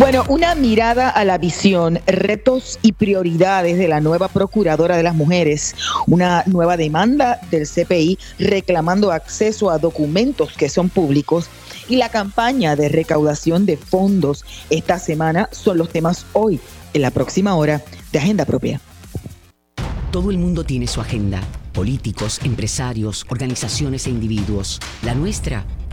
Bueno, una mirada a la visión, retos y prioridades de la nueva Procuradora de las Mujeres, una nueva demanda del CPI reclamando acceso a documentos que son públicos y la campaña de recaudación de fondos esta semana son los temas hoy, en la próxima hora de Agenda Propia. Todo el mundo tiene su agenda, políticos, empresarios, organizaciones e individuos. La nuestra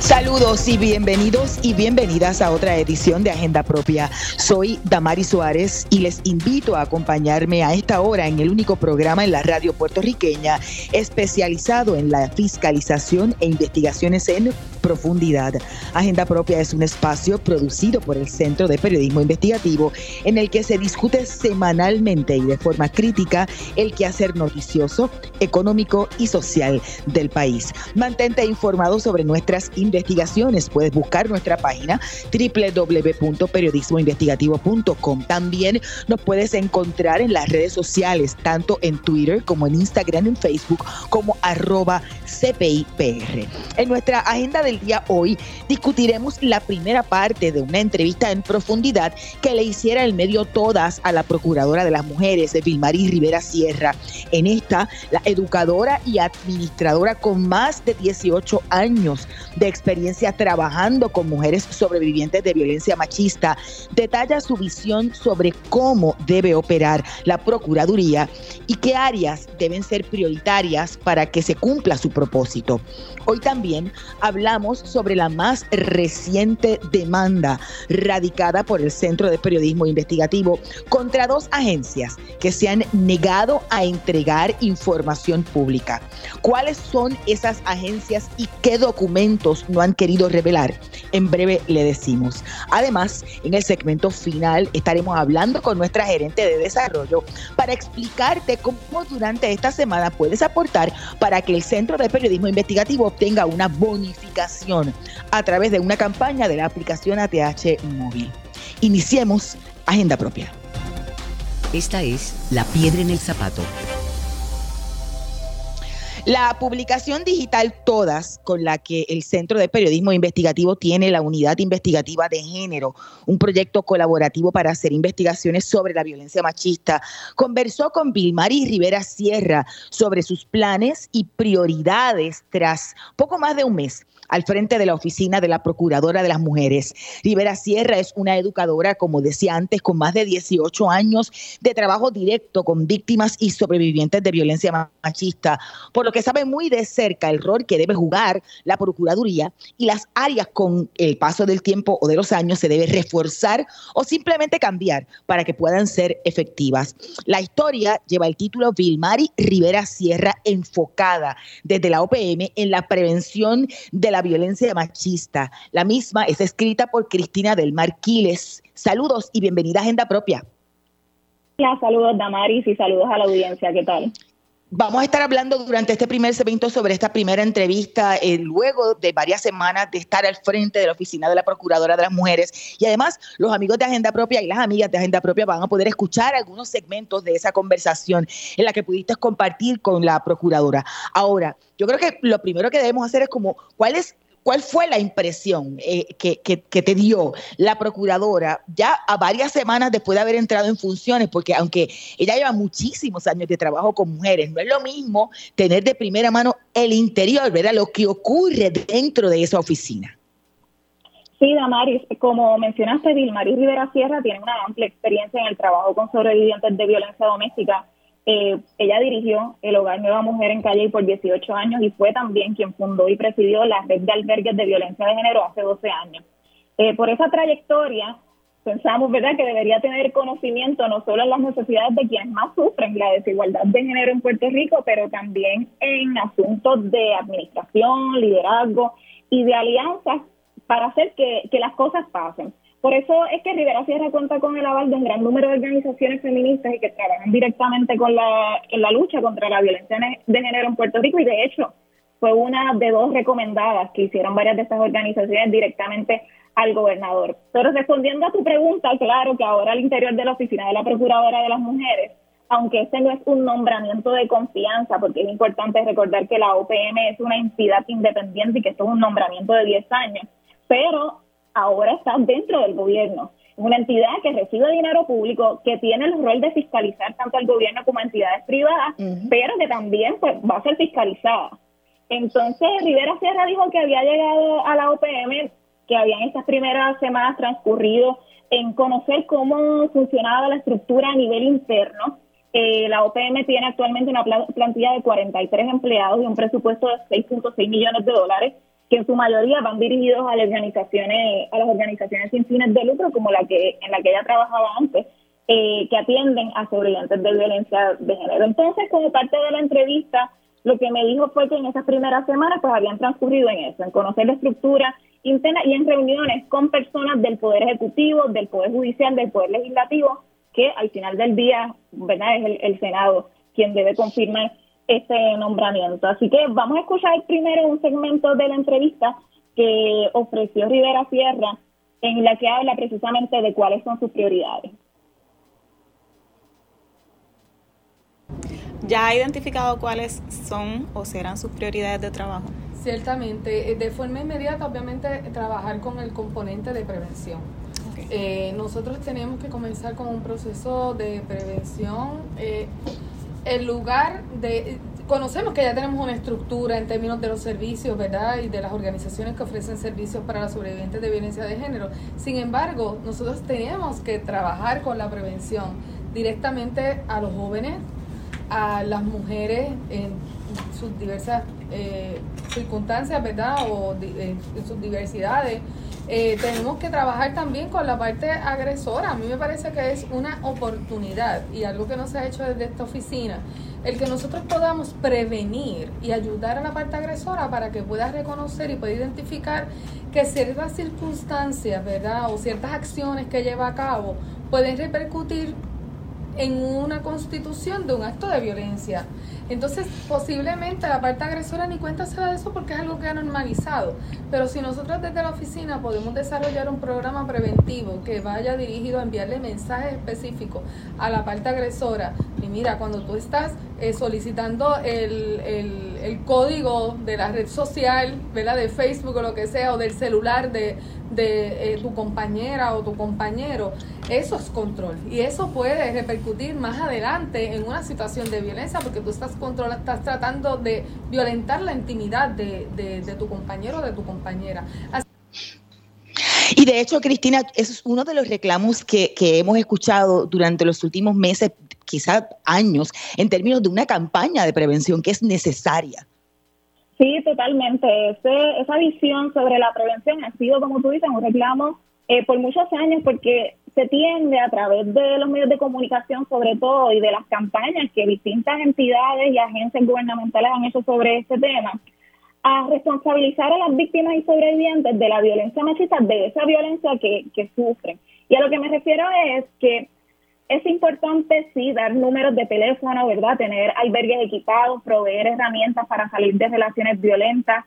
Saludos y bienvenidos y bienvenidas a otra edición de Agenda Propia. Soy Damari Suárez y les invito a acompañarme a esta hora en el único programa en la radio puertorriqueña especializado en la fiscalización e investigaciones en profundidad. Agenda Propia es un espacio producido por el Centro de Periodismo Investigativo en el que se discute semanalmente y de forma crítica el quehacer noticioso, económico y social del país. Mantente informado sobre nuestras investigaciones investigaciones. Puedes buscar nuestra página www.periodismoinvestigativo.com. También nos puedes encontrar en las redes sociales, tanto en Twitter como en Instagram, en Facebook, como arroba CPIPR. En nuestra agenda del día hoy discutiremos la primera parte de una entrevista en profundidad que le hiciera el medio todas a la Procuradora de las Mujeres, Vilmarí Rivera Sierra. En esta, la educadora y administradora con más de 18 años de experiencia trabajando con mujeres sobrevivientes de violencia machista, detalla su visión sobre cómo debe operar la Procuraduría y qué áreas deben ser prioritarias para que se cumpla su propósito. Hoy también hablamos sobre la más reciente demanda radicada por el Centro de Periodismo Investigativo contra dos agencias que se han negado a entregar información pública. ¿Cuáles son esas agencias y qué documentos no han querido revelar? En breve le decimos. Además, en el segmento final estaremos hablando con nuestra gerente de desarrollo para explicarte cómo durante esta semana puedes aportar para que el Centro de Periodismo Investigativo tenga una bonificación a través de una campaña de la aplicación ATH móvil. Iniciemos Agenda Propia. Esta es La Piedra en el Zapato la publicación digital Todas, con la que el Centro de Periodismo Investigativo tiene la Unidad Investigativa de Género, un proyecto colaborativo para hacer investigaciones sobre la violencia machista, conversó con Vilmari Rivera Sierra sobre sus planes y prioridades tras poco más de un mes al frente de la oficina de la Procuradora de las Mujeres. Rivera Sierra es una educadora, como decía antes, con más de 18 años de trabajo directo con víctimas y sobrevivientes de violencia machista, por lo que sabe muy de cerca el rol que debe jugar la Procuraduría y las áreas con el paso del tiempo o de los años se debe reforzar o simplemente cambiar para que puedan ser efectivas. La historia lleva el título Vilmari Rivera Sierra enfocada desde la OPM en la prevención de la violencia machista. La misma es escrita por Cristina del Marquiles. Saludos y bienvenida a Agenda Propia. saludos Damaris y saludos a la audiencia. ¿Qué tal? Vamos a estar hablando durante este primer segmento sobre esta primera entrevista, eh, luego de varias semanas de estar al frente de la oficina de la Procuradora de las Mujeres. Y además, los amigos de Agenda Propia y las amigas de Agenda Propia van a poder escuchar algunos segmentos de esa conversación en la que pudiste compartir con la Procuradora. Ahora, yo creo que lo primero que debemos hacer es como, ¿cuál es ¿Cuál fue la impresión eh, que, te dio la procuradora ya a varias semanas después de haber entrado en funciones? Porque aunque ella lleva muchísimos años de trabajo con mujeres, no es lo mismo tener de primera mano el interior, ¿verdad? Lo que ocurre dentro de esa oficina. Sí, Damaris, como mencionaste, Vilmaris Rivera Sierra tiene una amplia experiencia en el trabajo con sobrevivientes de violencia doméstica eh, ella dirigió el Hogar Nueva Mujer en Calle por 18 años y fue también quien fundó y presidió la red de albergues de violencia de género hace 12 años. Eh, por esa trayectoria, pensamos verdad que debería tener conocimiento no solo en las necesidades de quienes más sufren la desigualdad de género en Puerto Rico, pero también en asuntos de administración, liderazgo y de alianzas para hacer que las cosas pasen. Por eso es que Rivera Sierra cuenta con el aval de un gran número de organizaciones feministas y que trabajan directamente con la, en la lucha contra la violencia de género en Puerto Rico y de hecho fue una de dos recomendadas que hicieron varias de estas organizaciones directamente al gobernador. Pero respondiendo a tu pregunta, claro que ahora al interior de la oficina de la Procuradora de las Mujeres aunque este no es un nombramiento de confianza, porque es importante recordar que la OPM es una entidad independiente y que esto es un nombramiento de 10 años, pero ahora está dentro del gobierno. Es una entidad que recibe dinero público, que tiene el rol de fiscalizar tanto al gobierno como a entidades privadas, pero que también pues, va a ser fiscalizada. Entonces, Rivera Sierra dijo que había llegado a la OPM, que habían estas primeras semanas transcurrido en conocer cómo funcionaba la estructura a nivel interno. Eh, la OPM tiene actualmente una plantilla de 43 empleados y un presupuesto de 6.6 millones de dólares que en su mayoría van dirigidos a las organizaciones, a las organizaciones sin fines de lucro, como la que en la que ella trabajaba antes, eh, que atienden a sobrevivientes de violencia de género. Entonces, como parte de la entrevista, lo que me dijo fue que en esas primeras semanas pues habían transcurrido en eso, en conocer la estructura interna y en reuniones con personas del Poder Ejecutivo, del Poder Judicial, del Poder Legislativo, que al final del día, ¿verdad? Es el, el Senado quien debe confirmar este nombramiento. Así que vamos a escuchar primero un segmento de la entrevista que ofreció Rivera Sierra, en la que habla precisamente de cuáles son sus prioridades. ¿Ya ha identificado cuáles son o serán sus prioridades de trabajo? Ciertamente, eh, de forma inmediata, obviamente, trabajar con el componente de prevención. Eh, nosotros tenemos que comenzar con un proceso de prevención. Eh, el lugar de... Conocemos que ya tenemos una estructura en términos de los servicios, ¿verdad? Y de las organizaciones que ofrecen servicios para los sobrevivientes de violencia de género. Sin embargo, nosotros tenemos que trabajar con la prevención directamente a los jóvenes, a las mujeres en sus diversas eh, circunstancias, ¿verdad? O en sus diversidades eh, tenemos que trabajar también con la parte agresora. A mí me parece que es una oportunidad y algo que no se ha hecho desde esta oficina, el que nosotros podamos prevenir y ayudar a la parte agresora para que pueda reconocer y pueda identificar que ciertas circunstancias, ¿verdad? O ciertas acciones que lleva a cabo pueden repercutir en una constitución de un acto de violencia. Entonces, posiblemente la parte agresora ni cuenta se de eso porque es algo que ha normalizado. Pero si nosotros desde la oficina podemos desarrollar un programa preventivo que vaya dirigido a enviarle mensajes específicos a la parte agresora, y mira, cuando tú estás eh, solicitando el, el, código de la red social, ¿verdad? de Facebook o lo que sea, o del celular de, de eh, tu compañera o tu compañero, eso es control. Y eso puede repercutir más adelante en una situación de violencia porque tú estás, control, estás tratando de violentar la intimidad de, de, tu compañero o de tu compañera. Y de hecho, Cristina, es uno de los reclamos que, que hemos escuchado durante los últimos meses, quizás años, en términos de una campaña de prevención que es necesaria. Sí, totalmente. Ese, esa visión sobre la prevención ha sido, como tú dices, un reclamo eh, por muchos años porque se tiende a través de los medios de comunicación sobre todo y de las campañas que distintas entidades y agencias gubernamentales han hecho sobre este tema, a responsabilizar a las víctimas y sobrevivientes de la violencia machista, de esa violencia que, que sufren. Y a lo que me refiero es que es importante, sí, dar números de teléfono, ¿verdad? Tener albergues equipados, proveer herramientas para salir de relaciones violentas,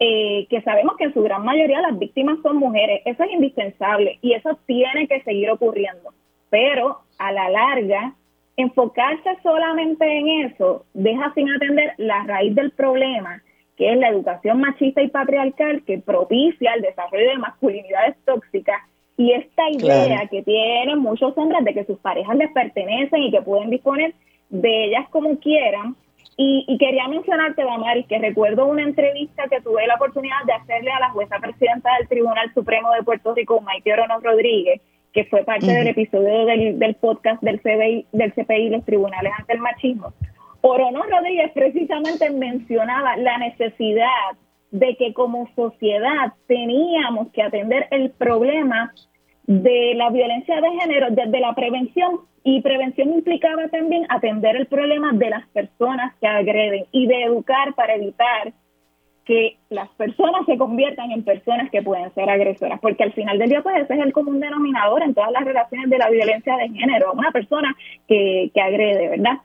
eh, que sabemos que en su gran mayoría las víctimas son mujeres. Eso es indispensable y eso tiene que seguir ocurriendo. Pero a la larga, enfocarse solamente en eso deja sin atender la raíz del problema, que es la educación machista y patriarcal que propicia el desarrollo de masculinidades tóxicas y esta idea que tienen muchos hombres de que sus parejas les pertenecen y que pueden disponer de ellas como quieran. Y, quería mencionarte, Damaris, que recuerdo una entrevista que tuve la oportunidad de hacerle a la jueza presidenta del Tribunal Supremo de Puerto Rico, Maite Orono Rodríguez, que fue parte del episodio del, del podcast del CPI, del CPI, los tribunales ante el machismo. Orono Rodríguez precisamente mencionaba la necesidad de que como sociedad teníamos que atender el problema de la violencia de género desde la prevención y prevención implicaba también atender el problema de las personas que agreden y de educar para evitar que las personas se conviertan en personas que pueden ser agresoras, porque al final del día pues ese es el común denominador en todas las relaciones de la violencia de género, una persona que, que agrede, ¿verdad?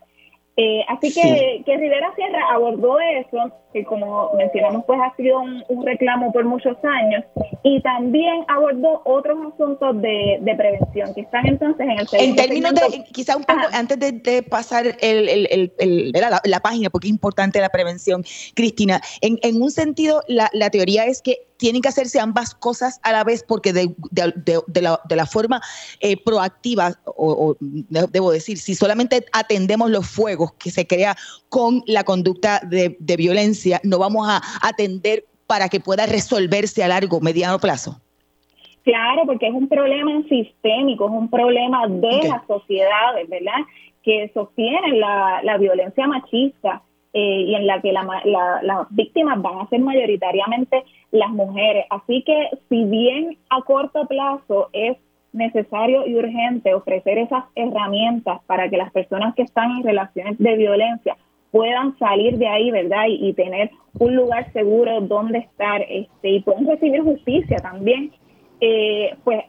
Eh, así que, que Rivera Sierra abordó eso, que como mencionamos, pues ha sido un, reclamo por muchos años, y también abordó otros asuntos de, prevención que están entonces en el En términos de, quizá un poco, antes de, pasar el, la, página, porque es importante la prevención, Cristina, en, en un sentido, la, la teoría es que tienen que hacerse ambas cosas a la vez porque de, la, forma eh, proactiva, o, debo decir, si solamente atendemos los fuegos que se crea con la conducta de, violencia, no vamos a atender para que pueda resolverse a largo, mediano plazo. Claro, porque es un problema sistémico, es un problema de las sociedades, ¿verdad? Que sostienen la, la violencia machista eh, y en la que las víctimas van a ser mayoritariamente las mujeres. Así que si bien a corto plazo es necesario y urgente ofrecer esas herramientas para que las personas que están en relaciones de violencia puedan salir de ahí, ¿verdad? Y, tener un lugar seguro donde estar este, y puedan recibir justicia también. Eh, pues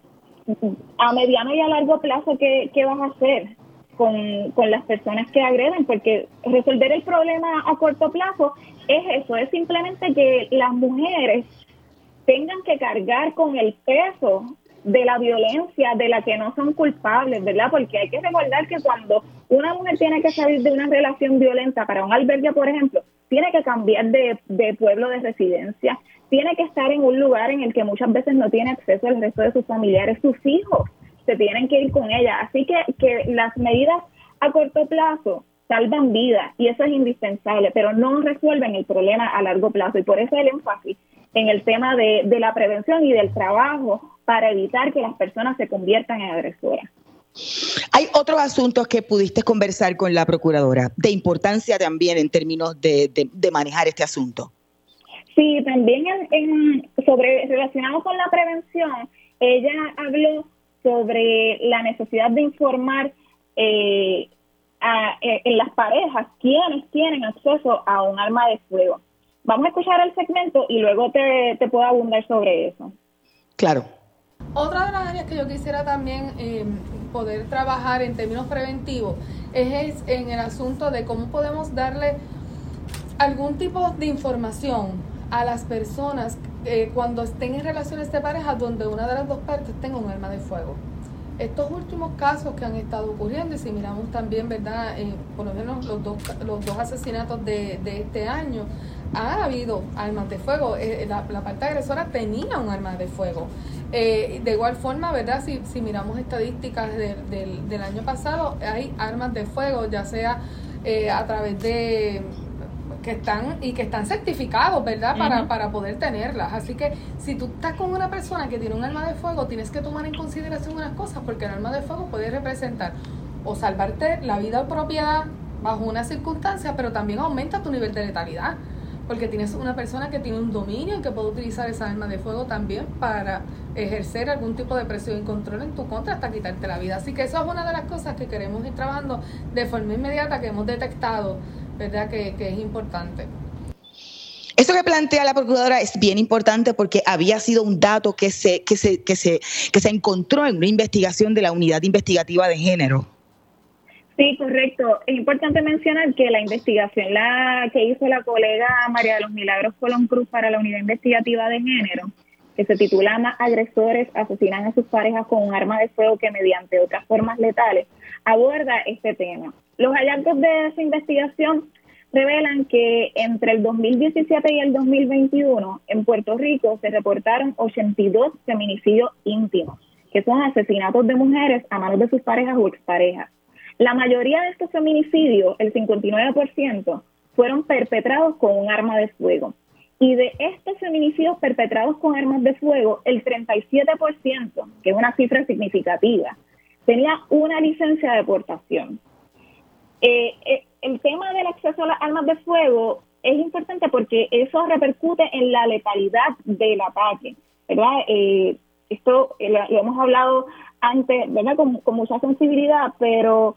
a mediano y a largo plazo, ¿qué, qué vas a hacer? Con, con las personas que agreden, porque resolver el problema a corto plazo es eso, es simplemente que las mujeres tengan que cargar con el peso de la violencia de la que no son culpables, ¿verdad? Porque hay que recordar que cuando una mujer tiene que salir de una relación violenta para un albergue, por ejemplo, tiene que cambiar de, de pueblo de residencia, tiene que estar en un lugar en el que muchas veces no tiene acceso al resto de sus familiares, sus hijos se tienen que ir con ella. Así que, que las medidas a corto plazo salvan vidas y eso es indispensable, pero no resuelven el problema a largo plazo y por eso el énfasis en el tema de, de la prevención y del trabajo para evitar que las personas se conviertan en agresoras. Hay otros asuntos que pudiste conversar con la procuradora, de importancia también en términos de, de, manejar este asunto. Sí, también en, sobre relacionado con la prevención, ella habló sobre la necesidad de informar eh, eh, en las parejas quiénes tienen acceso a un arma de fuego. Vamos a escuchar el segmento y luego te, te puedo abundar sobre eso. Claro. Otra de las áreas que yo quisiera también eh, poder trabajar en términos preventivos es, en el asunto de cómo podemos darle algún tipo de información a las personas eh, cuando estén en relaciones de pareja donde una de las dos partes tenga un arma de fuego. Estos últimos casos que han estado ocurriendo, y si miramos también, ¿verdad? Eh, por lo menos los dos, los dos asesinatos de, de este año, ha habido armas de fuego. Eh, la, parte agresora tenía un arma de fuego. de igual forma, ¿verdad? Si, si miramos estadísticas del, del año pasado, hay armas de fuego, ya sea a través de que están y que están certificados, ¿verdad? Para, para poder tenerlas. Así que si tú estás con una persona que tiene un arma de fuego, tienes que tomar en consideración unas cosas, porque el arma de fuego puede representar o salvarte la vida o propiedad bajo una circunstancia, pero también aumenta tu nivel de letalidad, porque tienes una persona que tiene un dominio y que puede utilizar esa arma de fuego también para ejercer algún tipo de presión y control en tu contra hasta quitarte la vida. Así que eso es una de las cosas que queremos ir trabajando de forma inmediata, que hemos detectado ¿verdad? Que, es importante. Eso que plantea la procuradora es bien importante porque había sido un dato que se, que se, que se, que se encontró en una investigación de la unidad investigativa de género. Sí, correcto. Es importante mencionar que la investigación la que hizo la colega María de los Milagros Colón Cruz para la unidad investigativa de género, que se titula Más agresores asesinan a sus parejas con un arma de fuego que mediante otras formas letales, aborda este tema. Los hallazgos de esa investigación revelan que entre el 2017 y el 2021 en Puerto Rico se reportaron 82 feminicidios íntimos, que son asesinatos de mujeres a manos de sus parejas o exparejas. La mayoría de estos feminicidios, el 59%, fueron perpetrados con un arma de fuego. Y de estos feminicidios perpetrados con armas de fuego, el 37%, que es una cifra significativa, tenía una licencia de deportación. Eh, eh, el tema del acceso a las armas de fuego es importante porque eso repercute en la letalidad del ataque, ¿verdad? Eh, esto lo, hemos hablado antes, ¿verdad? Con, con mucha sensibilidad, pero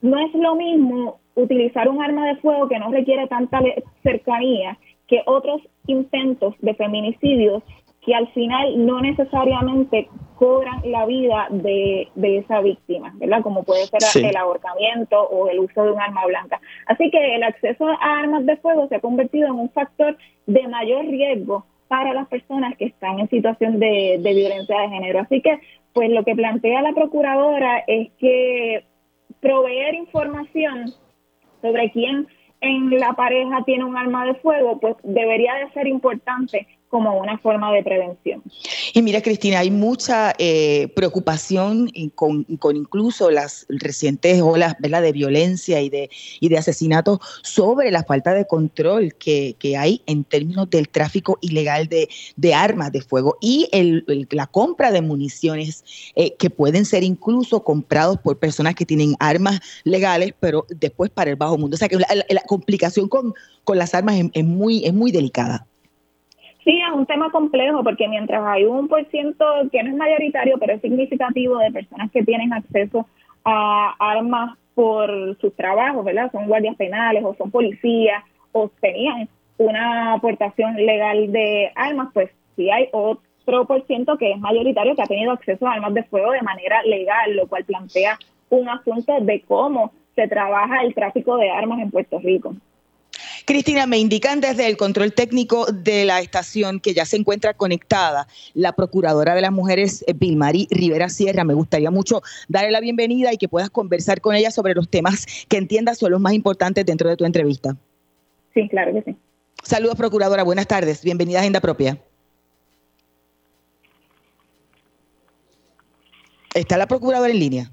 no es lo mismo utilizar un arma de fuego que no requiere tanta cercanía que otros intentos de feminicidios que al final no necesariamente cobran la vida de, esa víctima, ¿verdad? Como puede ser el ahorcamiento o el uso de un arma blanca. Así que el acceso a armas de fuego se ha convertido en un factor de mayor riesgo para las personas que están en situación de, de violencia de género. Así que, pues lo que plantea la procuradora es que proveer información sobre quién en la pareja tiene un arma de fuego, pues debería de ser importante como una forma de prevención. Y mira, Cristina, hay mucha eh, preocupación con, incluso las recientes olas de violencia y de, y de asesinatos sobre la falta de control que, hay en términos del tráfico ilegal de, armas de fuego y el, la compra de municiones eh, que pueden ser incluso comprados por personas que tienen armas legales, pero después para el bajo mundo. O sea que la, complicación con, con las armas es, muy, es muy delicada. Sí, es un tema complejo porque mientras hay un por ciento que no es mayoritario, pero es significativo de personas que tienen acceso a armas por sus trabajos, ¿verdad? Son guardias penales o son policías o tenían una aportación legal de armas, pues sí hay otro por ciento que es mayoritario que ha tenido acceso a armas de fuego de manera legal, lo cual plantea un asunto de cómo se trabaja el tráfico de armas en Puerto Rico. Cristina, me indican desde el control técnico de la estación que ya se encuentra conectada la procuradora de las mujeres, eh, Vilmarí Rivera Sierra. Me gustaría mucho darle la bienvenida y que puedas conversar con ella sobre los temas que entiendas son los más importantes dentro de tu entrevista. Sí, claro que sí. Saludos, procuradora. Buenas tardes. Bienvenida a Agenda Propia. ¿Está la procuradora en línea?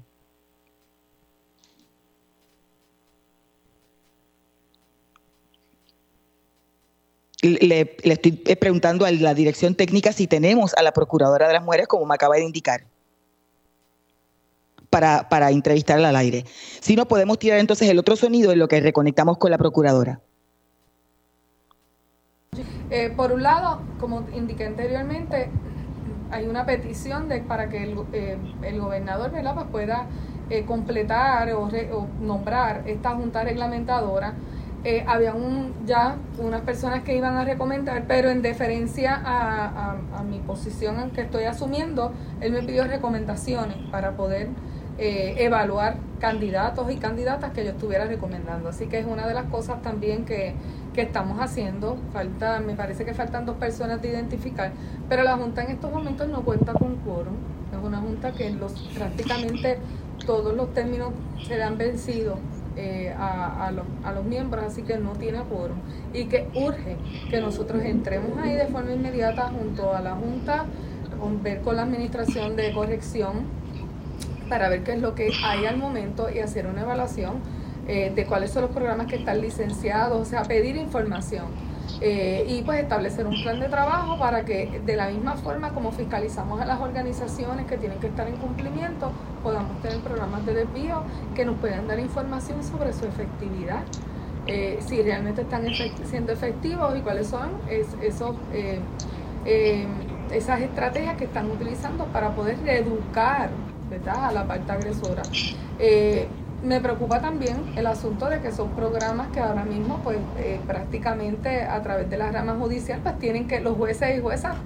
Le, estoy preguntando a la dirección técnica si tenemos a la Procuradora de las Mujeres, como me acaba de indicar, para, para entrevistarla al aire. Si no, podemos tirar entonces el otro sonido en lo que reconectamos con la Procuradora. Eh, por un lado, como indiqué anteriormente, hay una petición de, para que el, eh, el gobernador pues pueda eh, completar o, o nombrar esta junta reglamentadora eh, había un, ya unas personas que iban a recomendar, pero en deferencia a, mi posición que estoy asumiendo, él me pidió recomendaciones para poder eh, evaluar candidatos y candidatas que yo estuviera recomendando. Así que es una de las cosas también que, que estamos haciendo. Falta, me parece que faltan dos personas de identificar, pero la Junta en estos momentos no cuenta con quórum. Es una Junta que los, prácticamente todos los términos se han vencido eh, a, a, los, miembros, así que no tiene quórum y que urge que nosotros entremos ahí de forma inmediata junto a la Junta, con, ver con la Administración de Corrección para ver qué es lo que hay al momento y hacer una evaluación eh, de cuáles son los programas que están licenciados, o sea, pedir información eh, y pues establecer un plan de trabajo para que de la misma forma como fiscalizamos a las organizaciones que tienen que estar en cumplimiento, podamos tener programas de desvío que nos puedan dar información sobre su efectividad. Eh, si realmente están siendo efectivos y cuáles son esos, eh, esas estrategias que están utilizando para poder reeducar ¿verdad? a la parte agresora me preocupa también el asunto de que son programas que ahora mismo, pues eh, prácticamente a través de la rama judicial, pues tienen que, los jueces y juezas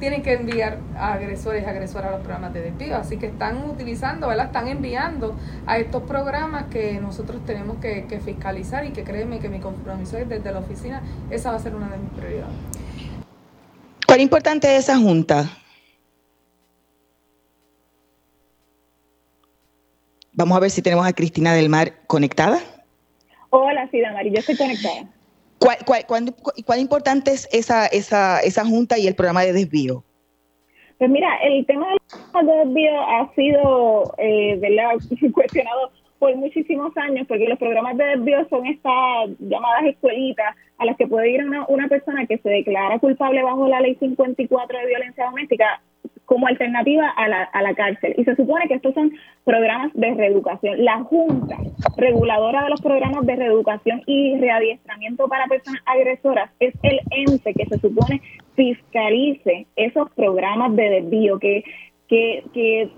tienen que enviar a agresores y agresoras a los programas de despido. Así que están utilizando, ¿verdad? Están enviando a estos programas que nosotros tenemos que, fiscalizar y que créeme que mi compromiso es desde la oficina, esa va a ser una de mis prioridades. ¿Cuán importante es esa junta? Vamos a ver si tenemos a Cristina del Mar conectada. Hola, sí, Damari, yo estoy conectada. ¿Cuál, cuál, importante es esa, esa, esa junta y el programa de desvío? Pues mira, el tema del desvío ha sido eh, cuestionado por muchísimos años, porque los programas de desvío son estas llamadas escuelitas a las que puede ir una, una persona que se declara culpable bajo la ley 54 de violencia doméstica como alternativa a la, a la cárcel. Y se supone que estos son programas de reeducación. La Junta Reguladora de los Programas de Reeducación y Readiestramiento para Personas Agresoras es el ente que se supone fiscalice esos programas de desvío, que, que, que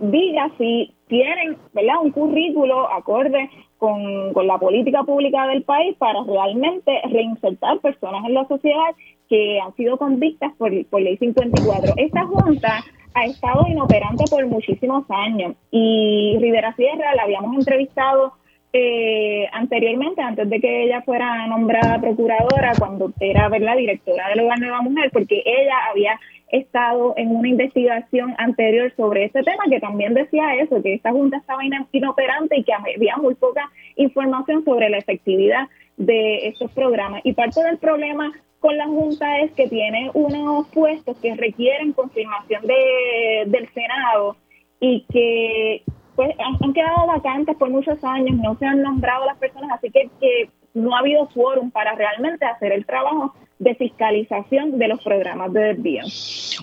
diga si tienen ¿verdad? un currículo acorde con, con la política pública del país para realmente reinsertar personas en la sociedad que han sido convictas por, ley 54. Esta junta ha estado inoperante por muchísimos años y Rivera Sierra la habíamos entrevistado eh, anteriormente, antes de que ella fuera nombrada procuradora, cuando era la directora del Hogar Nueva Mujer, porque ella había estado en una investigación anterior sobre este tema que también decía eso, que esta junta estaba inoperante y que había muy poca información sobre la efectividad de estos programas. Y parte del problema con la Junta es que tiene unos puestos que requieren confirmación de, del Senado y que pues han, quedado vacantes por muchos años, no se han nombrado las personas, así que, que no ha habido quórum para realmente hacer el trabajo de fiscalización de los programas de desvío.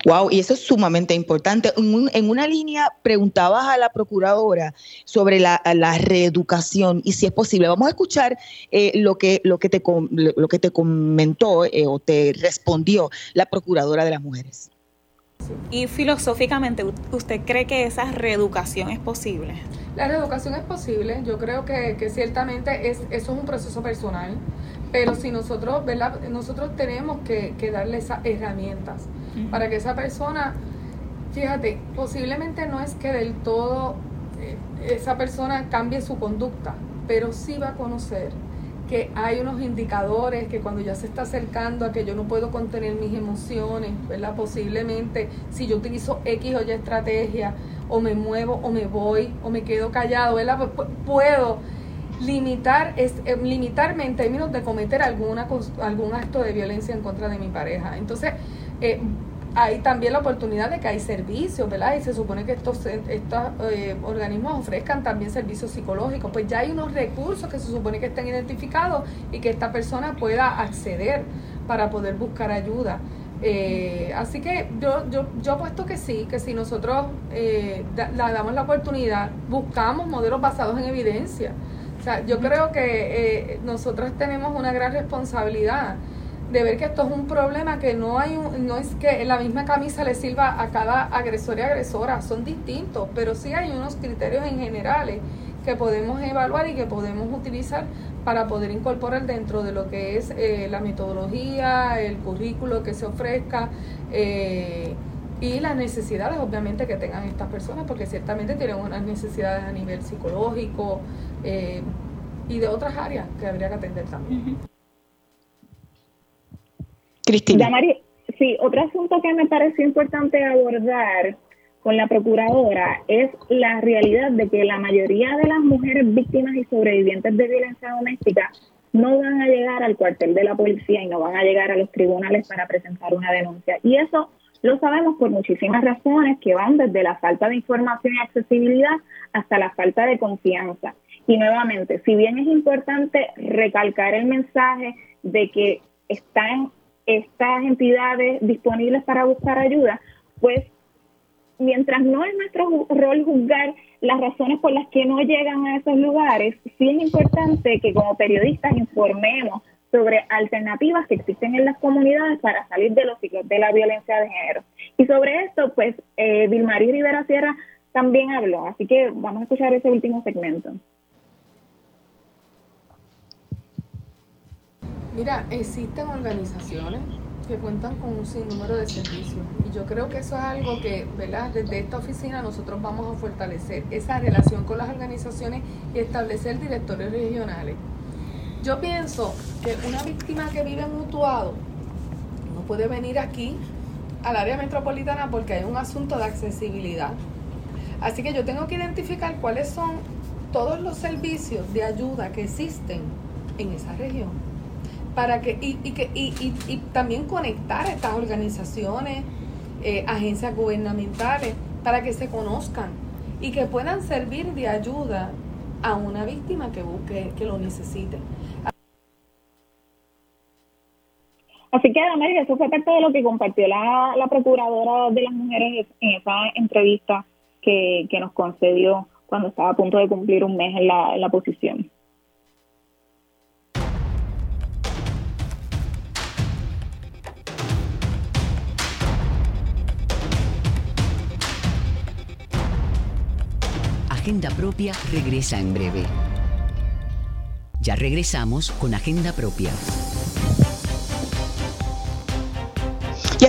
Wow, y eso es sumamente importante. En, una línea preguntabas a la procuradora sobre la, reeducación y si es posible. Vamos a escuchar eh, lo que lo que te lo que te comentó eh, o te respondió la procuradora de las mujeres. Y filosóficamente, ¿usted cree que esa reeducación es posible? La reeducación es posible. Yo creo que, que ciertamente es, eso es un proceso personal. Pero si nosotros, ¿verdad? Nosotros tenemos que, darle esas herramientas para que esa persona, fíjate, posiblemente no es que del todo eh, esa persona cambie su conducta, pero sí va a conocer que hay unos indicadores que cuando ya se está acercando a que yo no puedo contener mis emociones, ¿verdad? Posiblemente si yo utilizo X o Y estrategia, o me muevo, o me voy, o me quedo callado, ¿verdad? Puedo limitar es eh, limitarme en términos de cometer alguna algún acto de violencia en contra de mi pareja. Entonces eh, hay también la oportunidad de que hay servicios verdad y se supone que estos estos eh, organismos ofrezcan también servicios psicológicos. Pues ya hay unos recursos que se supone que estén identificados y que esta persona pueda acceder para poder buscar ayuda. Así que yo, yo, yo apuesto que sí, que si nosotros le damos la oportunidad, buscamos modelos basados en evidencia, o sea, yo creo que eh, nosotros tenemos una gran responsabilidad de ver que esto es un problema que no hay un, no es que la misma camisa le sirva a cada agresor y agresora, son distintos, pero sí hay unos criterios en generales que podemos evaluar y que podemos utilizar para poder incorporar dentro de lo que es eh, la metodología, el currículo que se ofrezca eh, y las necesidades obviamente que tengan estas personas, porque ciertamente tienen unas necesidades a nivel psicológico, eh, y de otras áreas que habría que atender también. Cristina. sí, otro asunto que me pareció importante abordar con la procuradora es la realidad de que la mayoría de las mujeres víctimas y sobrevivientes de violencia doméstica no van a llegar al cuartel de la policía y no van a llegar a los tribunales para presentar una denuncia. Y eso lo sabemos por muchísimas razones que van desde la falta de información y accesibilidad hasta la falta de confianza. Y nuevamente, si bien es importante recalcar el mensaje de que están estas entidades disponibles para buscar ayuda, pues mientras no es nuestro rol juzgar las razones por las que no llegan a esos lugares, sí es importante que como periodistas informemos sobre alternativas que existen en las comunidades para salir de los ciclos de la violencia de género. Y sobre esto, pues, eh, Vilmarí Rivera Sierra también habló, así que vamos a escuchar ese último segmento. Mira, existen organizaciones que cuentan con un sinnúmero de servicios y yo creo que eso es algo que, ¿verdad? Desde esta oficina nosotros vamos a fortalecer esa relación con las organizaciones y establecer directores regionales. Yo pienso que una víctima que vive en Mutuado no puede venir aquí al área metropolitana porque hay un asunto de accesibilidad. Así que yo tengo que identificar cuáles son todos los servicios de ayuda que existen en esa región para que y, y que y, y, también conectar a estas organizaciones, eh, agencias gubernamentales, para que se conozcan y que puedan servir de ayuda a una víctima que busque, que lo necesite. Así que, América, eso fue parte de lo que compartió la, la Procuradora de las Mujeres en esa entrevista que, que nos concedió cuando estaba a punto de cumplir un mes en la, en la posición. Agenda Propia regresa en breve. Ya regresamos con Agenda Propia.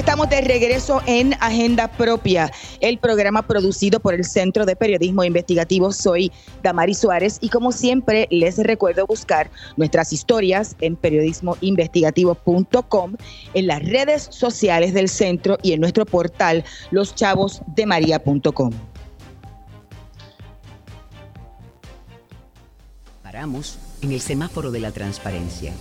Estamos de regreso en Agenda Propia, el programa producido por el Centro de Periodismo Investigativo. Soy Damari Suárez y como siempre les recuerdo buscar nuestras historias en periodismoinvestigativo.com, en las redes sociales del centro y en nuestro portal loschavosdemaria.com. Paramos en el semáforo de la transparencia.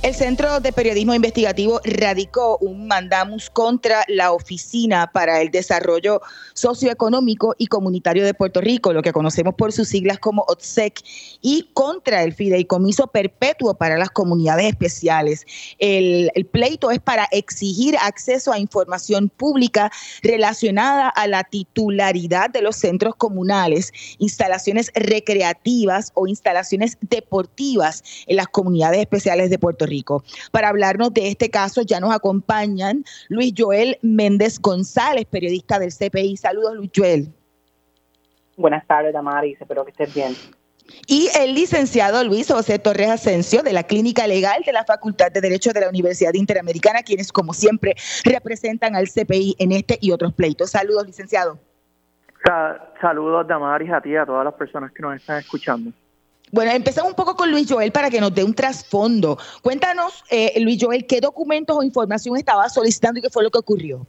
El Centro de Periodismo Investigativo radicó un mandamus contra la Oficina para el Desarrollo Socioeconómico y Comunitario de Puerto Rico, lo que conocemos por sus siglas como OTSEC, y contra el Fideicomiso Perpetuo para las Comunidades Especiales. El, el pleito es para exigir acceso a información pública relacionada a la titularidad de los centros comunales, instalaciones recreativas o instalaciones deportivas en las comunidades especiales de Puerto Rico. Rico. Para hablarnos de este caso ya nos acompañan Luis Joel Méndez González, periodista del CPI. Saludos, Luis Joel. Buenas tardes, Damaris. Espero que estés bien. Y el licenciado Luis José Torres Asensio de la Clínica Legal de la Facultad de Derecho de la Universidad Interamericana, quienes como siempre representan al CPI en este y otros pleitos. Saludos, licenciado. Saludos, Damaris, a ti y a todas las personas que nos están escuchando. Bueno, empezamos un poco con Luis Joel para que nos dé un trasfondo. Cuéntanos, eh, Luis Joel, qué documentos o información estaba solicitando y qué fue lo que ocurrió.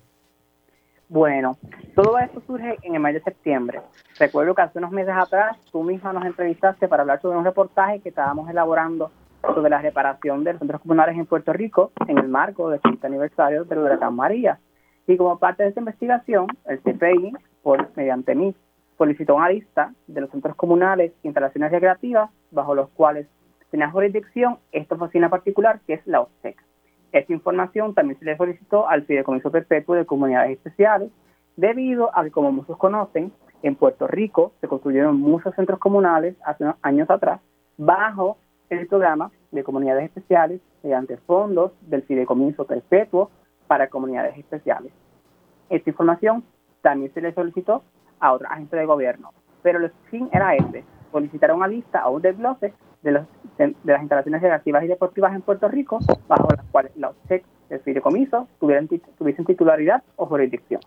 Bueno, todo esto surge en el mes de septiembre. Recuerdo que hace unos meses atrás tú misma nos entrevistaste para hablar sobre un reportaje que estábamos elaborando sobre la reparación de los centros comunales en Puerto Rico en el marco del 30 aniversario del huracán María. Y como parte de esta investigación, el CPI, por, mediante mí, solicitó una lista de los centros comunales e instalaciones recreativas bajo los cuales tenía jurisdicción esta oficina particular que es la OSEC. Esta información también se le solicitó al Fideicomiso Perpetuo de Comunidades Especiales debido a que, como muchos conocen, en Puerto Rico se construyeron muchos centros comunales hace unos años atrás bajo el programa de comunidades especiales mediante fondos del Fideicomiso Perpetuo para comunidades especiales. Esta información también se le solicitó a otra agencia de gobierno. Pero el fin era este, solicitar una lista o un desglose de, los, de, las instalaciones recreativas y deportivas en Puerto Rico bajo las cuales la OSEC, el fideicomiso, tuvieran, tuviesen titularidad o jurisdicción.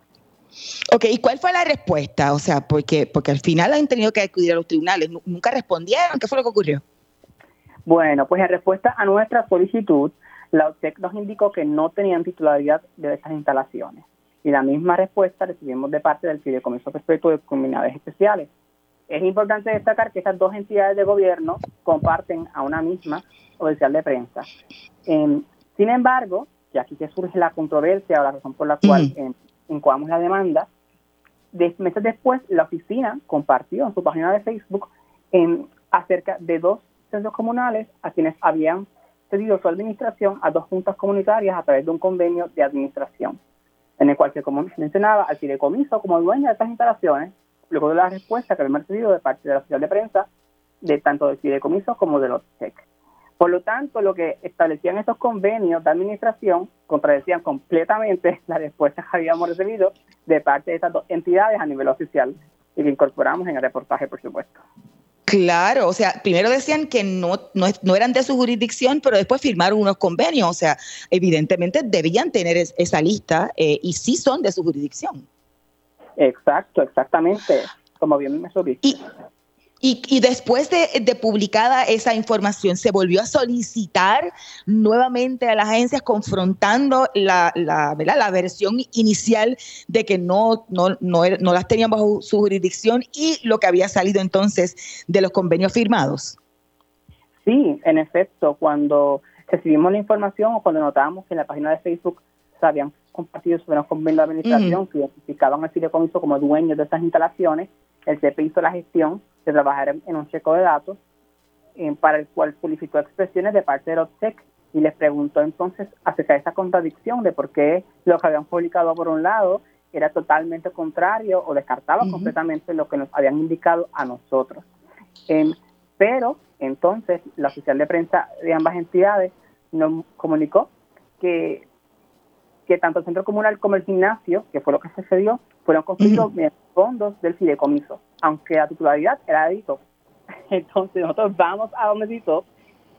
Ok, ¿y cuál fue la respuesta? O sea, porque, porque al final han tenido que acudir a los tribunales, nunca respondieron, ¿qué fue lo que ocurrió? Bueno, pues en respuesta a nuestra solicitud, la OSEC nos indicó que no tenían titularidad de estas instalaciones. Y la misma respuesta recibimos de parte del Fideicomiso Perpetuo de Comunidades Especiales. Es importante destacar que estas dos entidades de gobierno comparten a una misma oficial de prensa. sin embargo, y aquí que surge la controversia o la razón por la cual mm. la demanda, meses después la oficina compartió en su página de Facebook en, acerca de dos centros comunales a quienes habían cedido su administración a dos juntas comunitarias a través de un convenio de administración en el cual se como mencionaba al fideicomiso como dueño de estas instalaciones, luego de la respuesta que había recibido de parte de la oficial de prensa, de tanto del fideicomiso como de los TEC. Por lo tanto, lo que establecían estos convenios de administración contradecían completamente las respuestas que habíamos recibido de parte de estas dos entidades a nivel oficial y que incorporamos en el reportaje, por supuesto. Claro, o sea, primero decían que no, no, eran de su jurisdicción, pero después firmaron unos convenios, o sea, evidentemente debían tener esa lista eh, y sí son de su jurisdicción. Exacto, exactamente, como bien me subiste. Y, después de, publicada esa información, se volvió a solicitar nuevamente a las agencias confrontando la, la, la versión inicial de que no, no, no, no las tenían bajo su jurisdicción y lo que había salido entonces de los convenios firmados. Sí, en efecto, cuando recibimos la información o cuando notamos que en la página de Facebook se habían compartido sobre los convenios de administración que identificaban al fideicomiso como dueños de esas instalaciones, el CP hizo la gestión de trabajar en, un checo de datos eh, para el cual solicitó expresiones de parte del OPSEC y les preguntó entonces acerca de esa contradicción de por qué lo que habían publicado por un lado era totalmente contrario o descartaba completamente lo que nos habían indicado a nosotros. Em, pero entonces la oficial de prensa de ambas entidades nos comunicó que, que tanto el centro comunal como el gimnasio, que fue lo que sucedió, fueron construidos mediante fondos del fideicomiso, aunque la titularidad era de DITO. Entonces nosotros vamos a donde DITO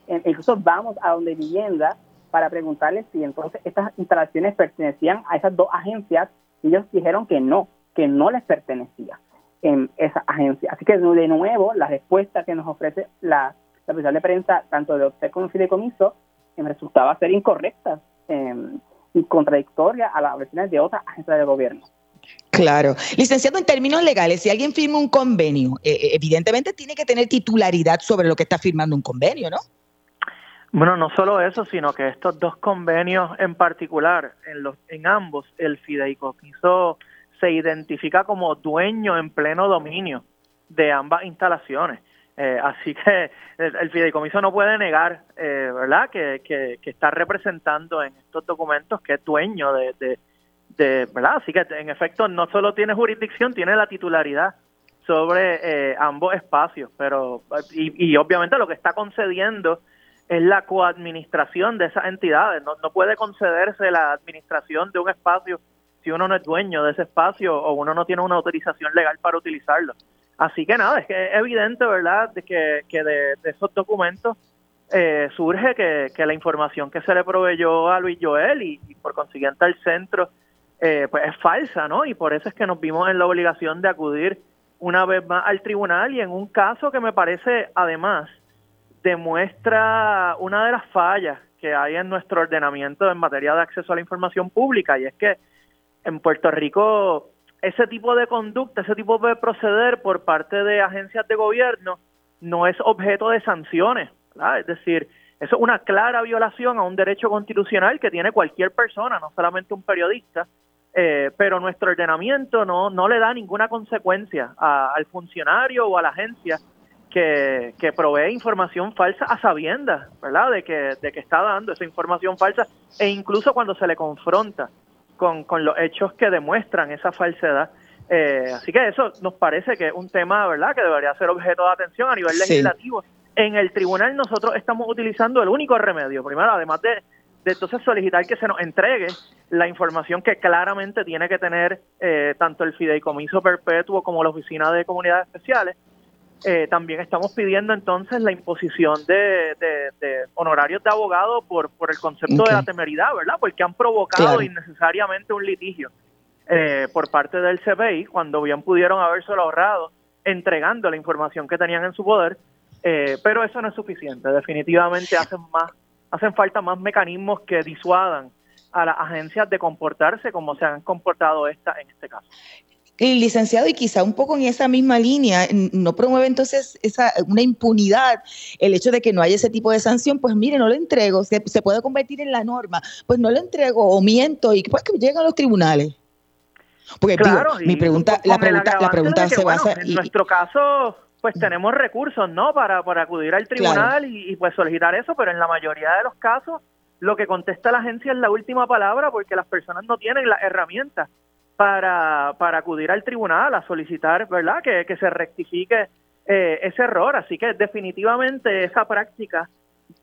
incluso vamos a donde vivienda para preguntarles si entonces estas instalaciones pertenecían a esas dos agencias y ellos dijeron que no, que no les pertenecía en esa agencia. Así que de nuevo, la respuesta que nos ofrece la, la oficial de prensa, tanto de usted como Fideicomiso, me resultaba ser incorrecta em, y contradictoria a las versiones de otras agencias de gobierno. Claro. Licenciado, en términos legales, si alguien firma un convenio, eh, eh, evidentemente tiene que tener titularidad sobre lo que está firmando un convenio, ¿no? Bueno, no solo eso, sino que estos dos convenios en particular, en, los, en ambos, el fideicomiso se identifica como dueño en pleno dominio de ambas instalaciones. Eh, así que el, fideicomiso no puede negar, eh, ¿verdad?, que, que, está representando en estos documentos que es dueño de, ¿verdad? Así que en efecto no solo tiene jurisdicción, tiene la titularidad sobre eh, ambos espacios, pero y, y obviamente lo que está concediendo es la coadministración de esas entidades. No, no puede concederse la administración de un espacio si uno no es dueño de ese espacio o uno no tiene una autorización legal para utilizarlo. Así que nada, es que es evidente, ¿verdad?, de que, que de, esos documentos eh, surge que, que, la información que se le proveyó a Luis Joel y, por consiguiente al centro, eh, pues es falsa, ¿no? Y por eso es que nos vimos en la obligación de acudir una vez más al tribunal y en un caso que me parece, además, demuestra una de las fallas que hay en nuestro ordenamiento en materia de acceso a la información pública y es que en Puerto Rico ese tipo de conducta, ese tipo de proceder por parte de agencias de gobierno no es objeto de sanciones, es decir, eso es una clara violación a un derecho constitucional que tiene cualquier persona, no solamente un periodista, eh, pero nuestro ordenamiento no, no le da ninguna consecuencia al funcionario o a la agencia que, que, provee información falsa a sabiendas, ¿verdad? De que, de que está dando esa información falsa e incluso cuando se le confronta con, con los hechos que demuestran esa falsedad. Eh, así que eso nos parece que es un tema, ¿verdad?, que debería ser objeto de atención a nivel legislativo. En el tribunal nosotros estamos utilizando el único remedio, primero, además de, de entonces solicitar que se nos entregue la información que claramente tiene que tener eh, tanto el fideicomiso perpetuo como la Oficina de Comunidades Especiales, eh, también estamos pidiendo entonces la imposición de, honorarios de abogado por, por el concepto de la temeridad, ¿verdad? Porque han provocado innecesariamente un litigio eh, por parte del CPI cuando bien pudieron habérselo ahorrado entregando la información que tenían en su poder, eh, pero eso no es suficiente. Definitivamente hacen más, hacen falta más mecanismos que disuadan a las agencias de comportarse como se han comportado esta en este caso licenciado, y quizá un poco en esa misma línea, no promueve entonces esa, una impunidad el hecho de que no haya ese tipo de sanción, pues mire, no lo entrego, se, puede convertir en la norma, pues no lo entrego o miento y pues que llegan a los tribunales. Porque mi pregunta, la pregunta, la pregunta se basa... En nuestro caso, pues tenemos recursos, ¿no? Para, para acudir al tribunal y, y pues solicitar eso, pero en la mayoría de los casos lo que contesta la agencia es la última palabra porque las personas no tienen las herramientas para, para acudir al tribunal a solicitar, ¿verdad?, que, que se rectifique eh, ese error. Así que definitivamente esa práctica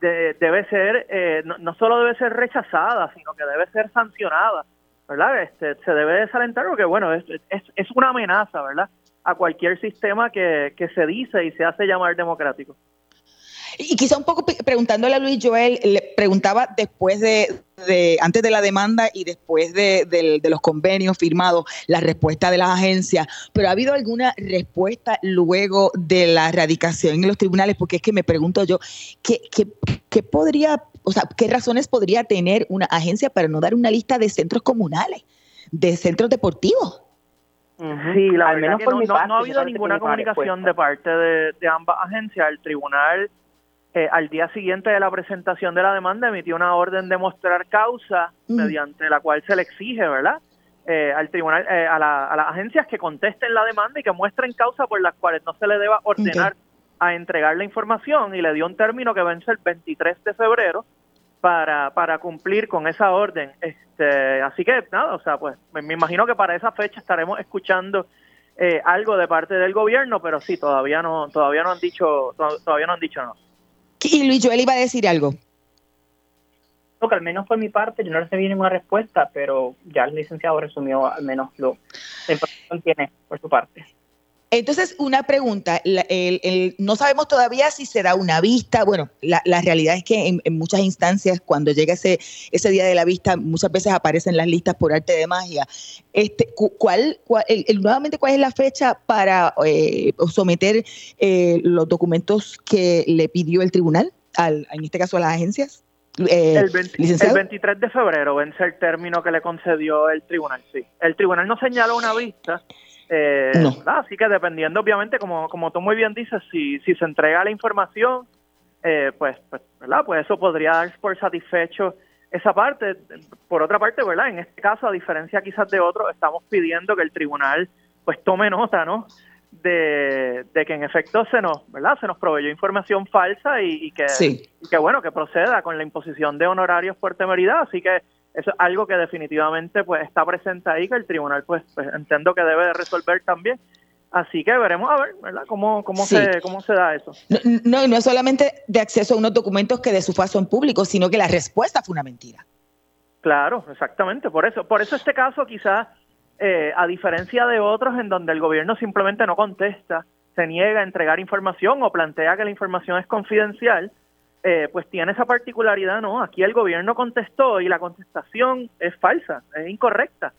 debe ser, eh, no, solo debe ser rechazada, sino que debe ser sancionada, ¿verdad? Este, se debe desalentar porque, bueno, es, es, es una amenaza, ¿verdad?, a cualquier sistema que, que se dice y se hace llamar democrático. Y quizá un poco preguntándole a Luis Joel, le preguntaba después de, antes de la demanda y después de, los convenios firmados, la respuesta de las agencias, pero ¿ha habido alguna respuesta luego de la erradicación en los tribunales? Porque es que me pregunto yo, ¿qué, qué, podría, o sea, qué razones podría tener una agencia para no dar una lista de centros comunales, de centros deportivos? Sí, la Al menos no, no, ha habido ninguna comunicación de parte de, de ambas agencias. El tribunal eh, al día siguiente de la presentación de la demanda emitió una orden de mostrar causa mediante la cual se le exige, ¿verdad? Eh, al tribunal, eh, a, las agencias que contesten la demanda y que muestren causa por las cuales no se le deba ordenar a entregar la información y le dio un término que vence el 23 de febrero para, para cumplir con esa orden. Este, así que nada, o sea, pues me, imagino que para esa fecha estaremos escuchando algo de parte del gobierno, pero sí, todavía no, todavía no han dicho, todavía no han dicho no. Y Luis Joel iba a decir algo. No, que al menos por mi parte yo no recibí ninguna respuesta, pero ya el licenciado resumió al menos lo la información tiene por su parte. Entonces, una pregunta, no sabemos todavía si se da una vista, bueno, la, realidad es que en, muchas instancias, cuando llega ese, ese día de la vista, muchas veces aparecen las listas por arte de magia. Este, ¿cuál, nuevamente, cuál es la fecha para eh, someter eh, los documentos que le pidió el tribunal, al, en este caso a las agencias? Eh, el, 23 de febrero vence el término que le concedió el tribunal, sí. El tribunal no señala una vista, eh, Así que dependiendo, obviamente, como, como tú muy bien dices, si, si se entrega la información, eh, pues, pues, ¿verdad? Pues eso podría dar por satisfecho esa parte. Por otra parte, ¿verdad? En este caso, a diferencia quizás de otros, estamos pidiendo que el tribunal pues tome nota, ¿no? De, que en efecto se nos, ¿verdad? Se nos proveyó información falsa y, que, y que, bueno, que proceda con la imposición de honorarios por temeridad. Así que eso es algo que definitivamente pues está presente ahí que el tribunal pues, pues entiendo que debe de resolver también. Así que veremos a ver verdad cómo cómo se cómo se da eso no no es solamente de acceso a unos documentos que de su paso en público sino que la respuesta fue una mentira. Claro exactamente. Por eso por eso este caso quizás eh, a diferencia de otros en donde el gobierno simplemente no contesta se niega a entregar información o plantea que la información es confidencial eh, pues tiene esa particularidad, ¿no? Aquí el gobierno contestó y la contestación es falsa, es incorrecta.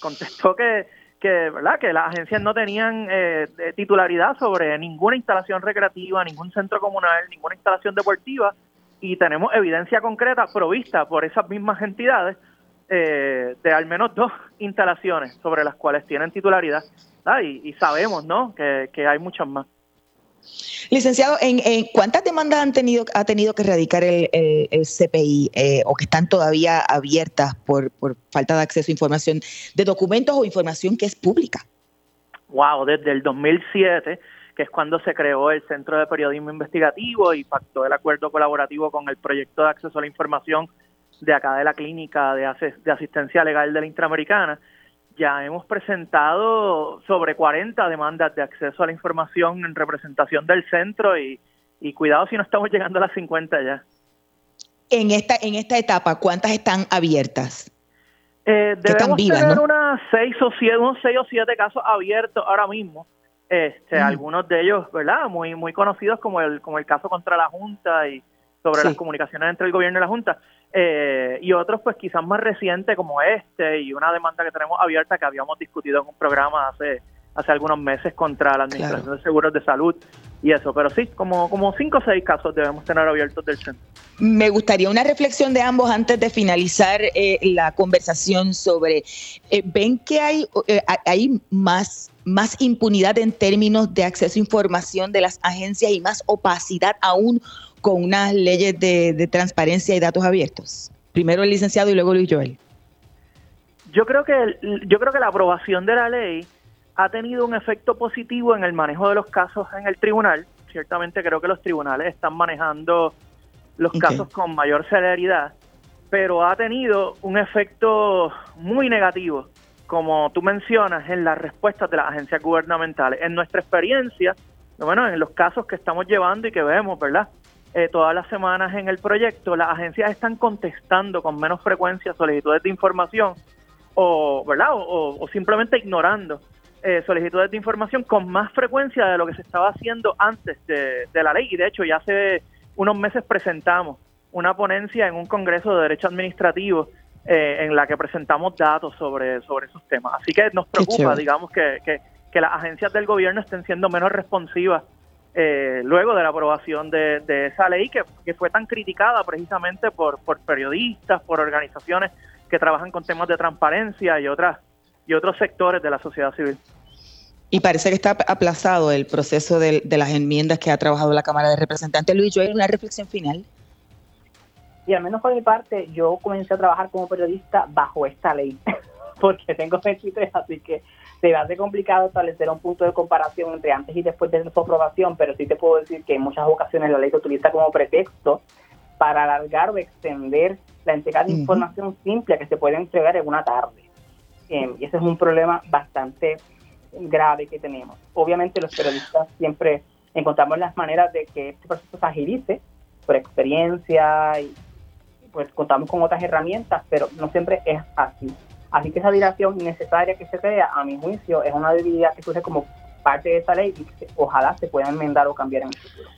Contestó que, que, ¿verdad? que las agencias no tenían eh, titularidad sobre ninguna instalación recreativa, ningún centro comunal, ninguna instalación deportiva y tenemos evidencia concreta provista por esas mismas entidades eh, de al menos dos instalaciones sobre las cuales tienen titularidad y, sabemos ¿no? que hay muchas más. Licenciado, ¿en, cuántas demandas han tenido, ha tenido que erradicar el, CPI eh, o que están todavía abiertas por, falta de acceso a información de documentos o información que es pública? Wow, desde el 2007, que es cuando se creó el Centro de Periodismo Investigativo y pactó el acuerdo colaborativo con el proyecto de acceso a la información de acá de la clínica de, de asistencia legal de la Interamericana ya hemos presentado sobre 40 demandas de acceso a la información en representación del centro y, cuidado si no estamos llegando a las 50 ya. En esta, en esta etapa, ¿cuántas están abiertas? Eh, debemos tener unas seis o siete, unos seis o siete casos abiertos ahora mismo. Este, Algunos de ellos, ¿verdad? Muy, muy conocidos como el, como el caso contra la Junta y sobre las comunicaciones entre el gobierno y la Junta. Eh, y otros pues quizás más recientes como este y una demanda que tenemos abierta que habíamos discutido en un programa hace hace algunos meses contra la Administración de Seguros de Salud y eso, pero sí, como, como cinco o seis casos debemos tener abiertos del centro. Me gustaría una reflexión de ambos antes de finalizar eh, la conversación sobre, eh, ¿ven que hay, hay más, más impunidad en términos de acceso a información de las agencias y más opacidad aún con unas leyes de, transparencia y datos abiertos? Primero el licenciado y luego Luis Joel. Yo creo que yo creo que la aprobación de la ley ha tenido un efecto positivo en el manejo de los casos en el tribunal. Ciertamente creo que los tribunales están manejando los casos con mayor celeridad, pero ha tenido un efecto muy negativo, como tú mencionas, en las respuestas de las agencias gubernamentales. En nuestra experiencia, bueno, en los casos que estamos llevando y que vemos, ¿verdad? Eh, todas las semanas en el proyecto, las agencias están contestando con menos frecuencia solicitudes de información o, ¿verdad? O, simplemente ignorando eh, solicitudes de información con más frecuencia de lo que se estaba haciendo antes de, la ley. Y de hecho, ya hace unos meses presentamos una ponencia en un Congreso de Derecho Administrativo eh, en la que presentamos datos sobre, sobre esos temas. Así que nos preocupa, digamos, que, que, que las agencias del gobierno estén siendo menos responsivas eh, luego de la aprobación de, esa ley que, fue tan criticada precisamente por, por periodistas, por organizaciones que trabajan con temas de transparencia y otras y otros sectores de la sociedad civil. Y parece que está aplazado el proceso de, las enmiendas que ha trabajado la Cámara de Representantes. Luis, yo hay una reflexión final. Y al menos por mi parte, yo comencé a trabajar como periodista bajo esta ley, porque tengo 23, así que se hace complicado establecer un punto de comparación entre antes y después de su aprobación, pero sí te puedo decir que en muchas ocasiones la ley se utiliza como pretexto para alargar o extender la entrega de información simple que se puede entregar en una tarde. Em, y ese es un problema bastante grave que tenemos. Obviamente los periodistas siempre encontramos las maneras de que este proceso se agilice por experiencia y pues contamos con otras herramientas, pero no siempre es así. Así que esa dilación innecesaria que se crea, a mi juicio, es una debilidad que surge como parte de esa ley y ojalá se pueda enmendar o cambiar en el futuro.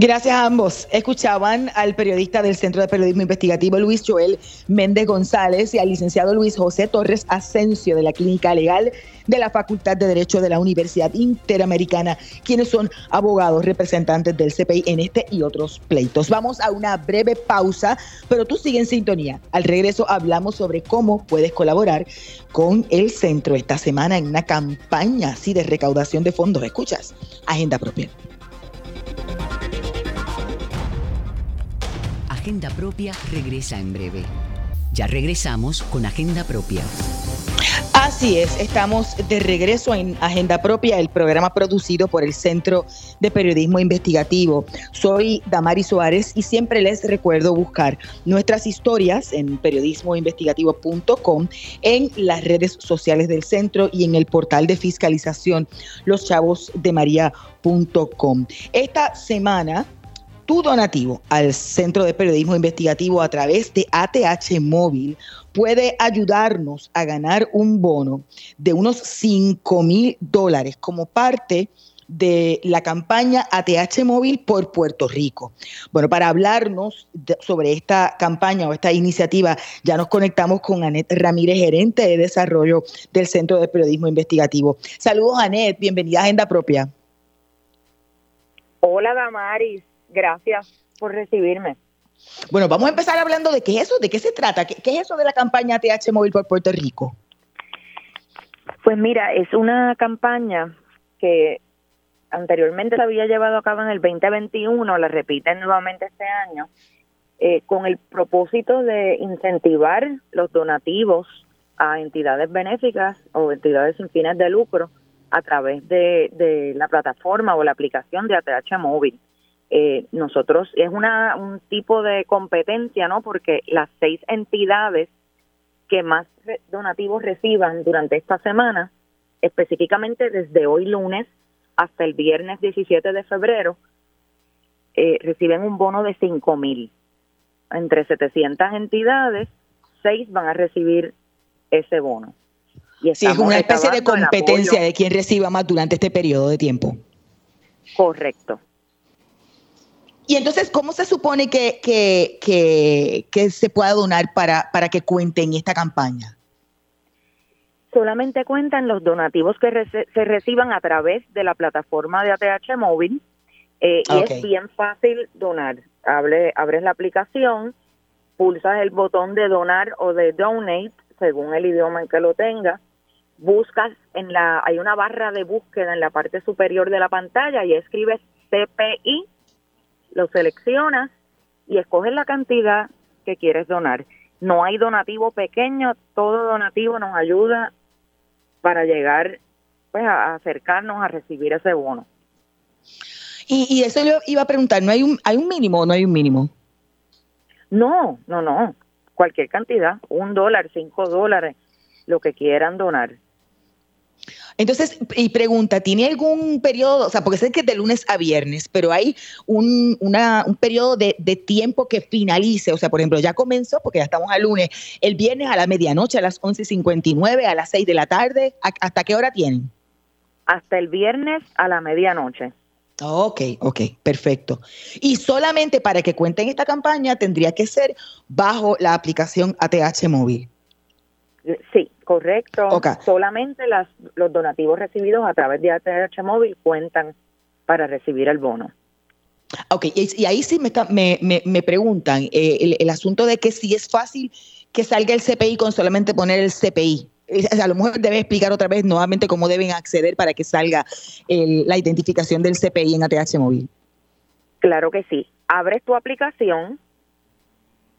Gracias a ambos. Escuchaban al periodista del Centro de Periodismo Investigativo Luis Joel Méndez González y al licenciado Luis José Torres Asensio de la Clínica Legal de la Facultad de Derecho de la Universidad Interamericana, quienes son abogados representantes del CPI en este y otros pleitos. Vamos a una breve pausa, pero tú sigue en sintonía. Al regreso hablamos sobre cómo puedes colaborar con el centro esta semana en una campaña así de recaudación de fondos. Escuchas, agenda propia. Agenda Propia regresa en breve. Ya regresamos con Agenda Propia. Así es, estamos de regreso en Agenda Propia, el programa producido por el Centro de Periodismo Investigativo. Soy Damari Suárez y siempre les recuerdo buscar nuestras historias en periodismoinvestigativo.com, en las redes sociales del centro y en el portal de fiscalización loschavosdemaria.com. Esta semana tu donativo al Centro de Periodismo Investigativo a través de ATH Móvil puede ayudarnos a ganar un bono de unos 5 mil dólares como parte de la campaña ATH Móvil por Puerto Rico. Bueno, para hablarnos sobre esta campaña o esta iniciativa, ya nos conectamos con Anet Ramírez, gerente de desarrollo del Centro de Periodismo Investigativo. Saludos, Anet, bienvenida a Agenda Propia. Hola, Damaris. Gracias por recibirme. Bueno, vamos a empezar hablando de qué es eso, de qué se trata, qué, es eso de la campaña TH Móvil por Puerto Rico. Pues mira, es una campaña que anteriormente se había llevado a cabo en el 2021, la repiten nuevamente este año, eh, con el propósito de incentivar los donativos a entidades benéficas o entidades sin fines de lucro a través de, de la plataforma o la aplicación de ATH Móvil eh, nosotros es una un tipo de competencia, ¿no? Porque las seis entidades que más donativos reciban durante esta semana, específicamente desde hoy lunes hasta el viernes 17 de febrero, eh, reciben un bono de 5 mil. Entre 700 entidades, seis van a recibir ese bono. Y sí, es una especie de competencia de quién reciba más durante este periodo de tiempo. Correcto. Y entonces, ¿cómo se supone que, que, se pueda donar para, para que cuenten esta campaña? Solamente cuentan los donativos que se reciban a través de la plataforma de ATH Móvil eh, y es bien fácil donar. abres la aplicación, pulsas el botón de donar o de donate, según el idioma en que lo tengas, buscas en la, hay una barra de búsqueda en la parte superior de la pantalla y escribes CPI lo seleccionas y escoges la cantidad que quieres donar. No hay donativo pequeño, todo donativo nos ayuda para llegar pues a acercarnos a recibir ese bono. Y, y eso yo iba a preguntar, ¿no hay un, hay un mínimo o no hay un mínimo? No, no, no. Cualquier cantidad, un dólar, cinco dólares, lo que quieran donar. Entonces, y pregunta, ¿tiene algún periodo, o sea, porque sé que es de lunes a viernes, pero hay un, una, un periodo de, tiempo que finalice, o sea, por ejemplo, ya comenzó, porque ya estamos a lunes, el viernes a la medianoche, a las 11.59, a las 6 de la tarde, ¿hasta qué hora tienen? Hasta el viernes a la medianoche. Ok, ok, perfecto. Y solamente para que cuenten esta campaña tendría que ser bajo la aplicación ATH móvil. Sí, correcto. Solamente las, los donativos recibidos a través de ATH móvil cuentan para recibir el bono. Ok, y, ahí sí me, me, me, preguntan eh, el, asunto de que si es fácil que salga el CPI con solamente poner el CPI. a lo mejor debe explicar otra vez nuevamente cómo deben acceder para que salga la identificación del CPI en ATH móvil. Claro que sí. Abres tu aplicación,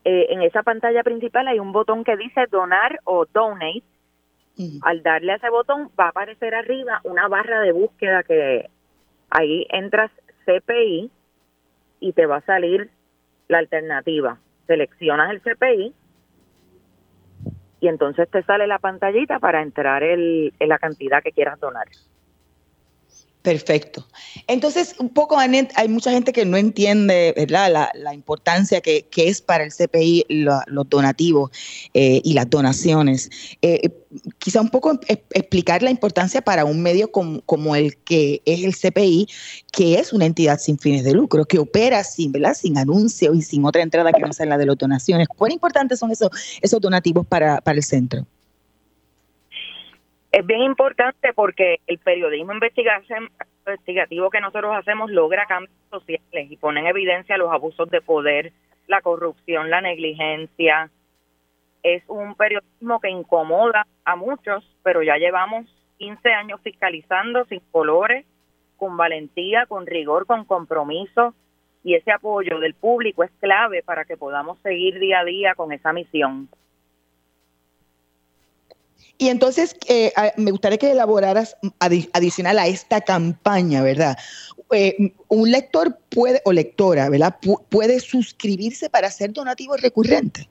eh, en esa pantalla principal hay un botón que dice donar o donate. Al darle a ese botón va a aparecer arriba una barra de búsqueda que ahí entras CPI y te va a salir la alternativa. Seleccionas el CPI y entonces te sale la pantallita para entrar el, en la cantidad que quieras donar. Perfecto. Entonces, un poco, hay mucha gente que no entiende ¿verdad? La, importancia que, es para el CPI los donativos eh, y las donaciones. Eh, quizá un poco explicar la importancia para un medio como, el que es el CPI, que es una entidad sin fines de lucro, que opera sin, ¿verdad? sin anuncios y sin otra entrada que no sea la de las donaciones. ¿Cuán importantes son esos, esos donativos para, para el centro? Es bien importante porque el periodismo investigativo que nosotros hacemos logra cambios sociales y pone en evidencia los abusos de poder, la corrupción, la negligencia. Es un periodismo que incomoda a muchos, pero ya llevamos 15 años fiscalizando sin colores, con valentía, con rigor, con compromiso y ese apoyo del público es clave para que podamos seguir día a día con esa misión. Y entonces eh, me gustaría que elaboraras adicional a esta campaña, ¿verdad? Eh, un lector puede, o lectora, ¿verdad? puede suscribirse para ser donativo recurrente.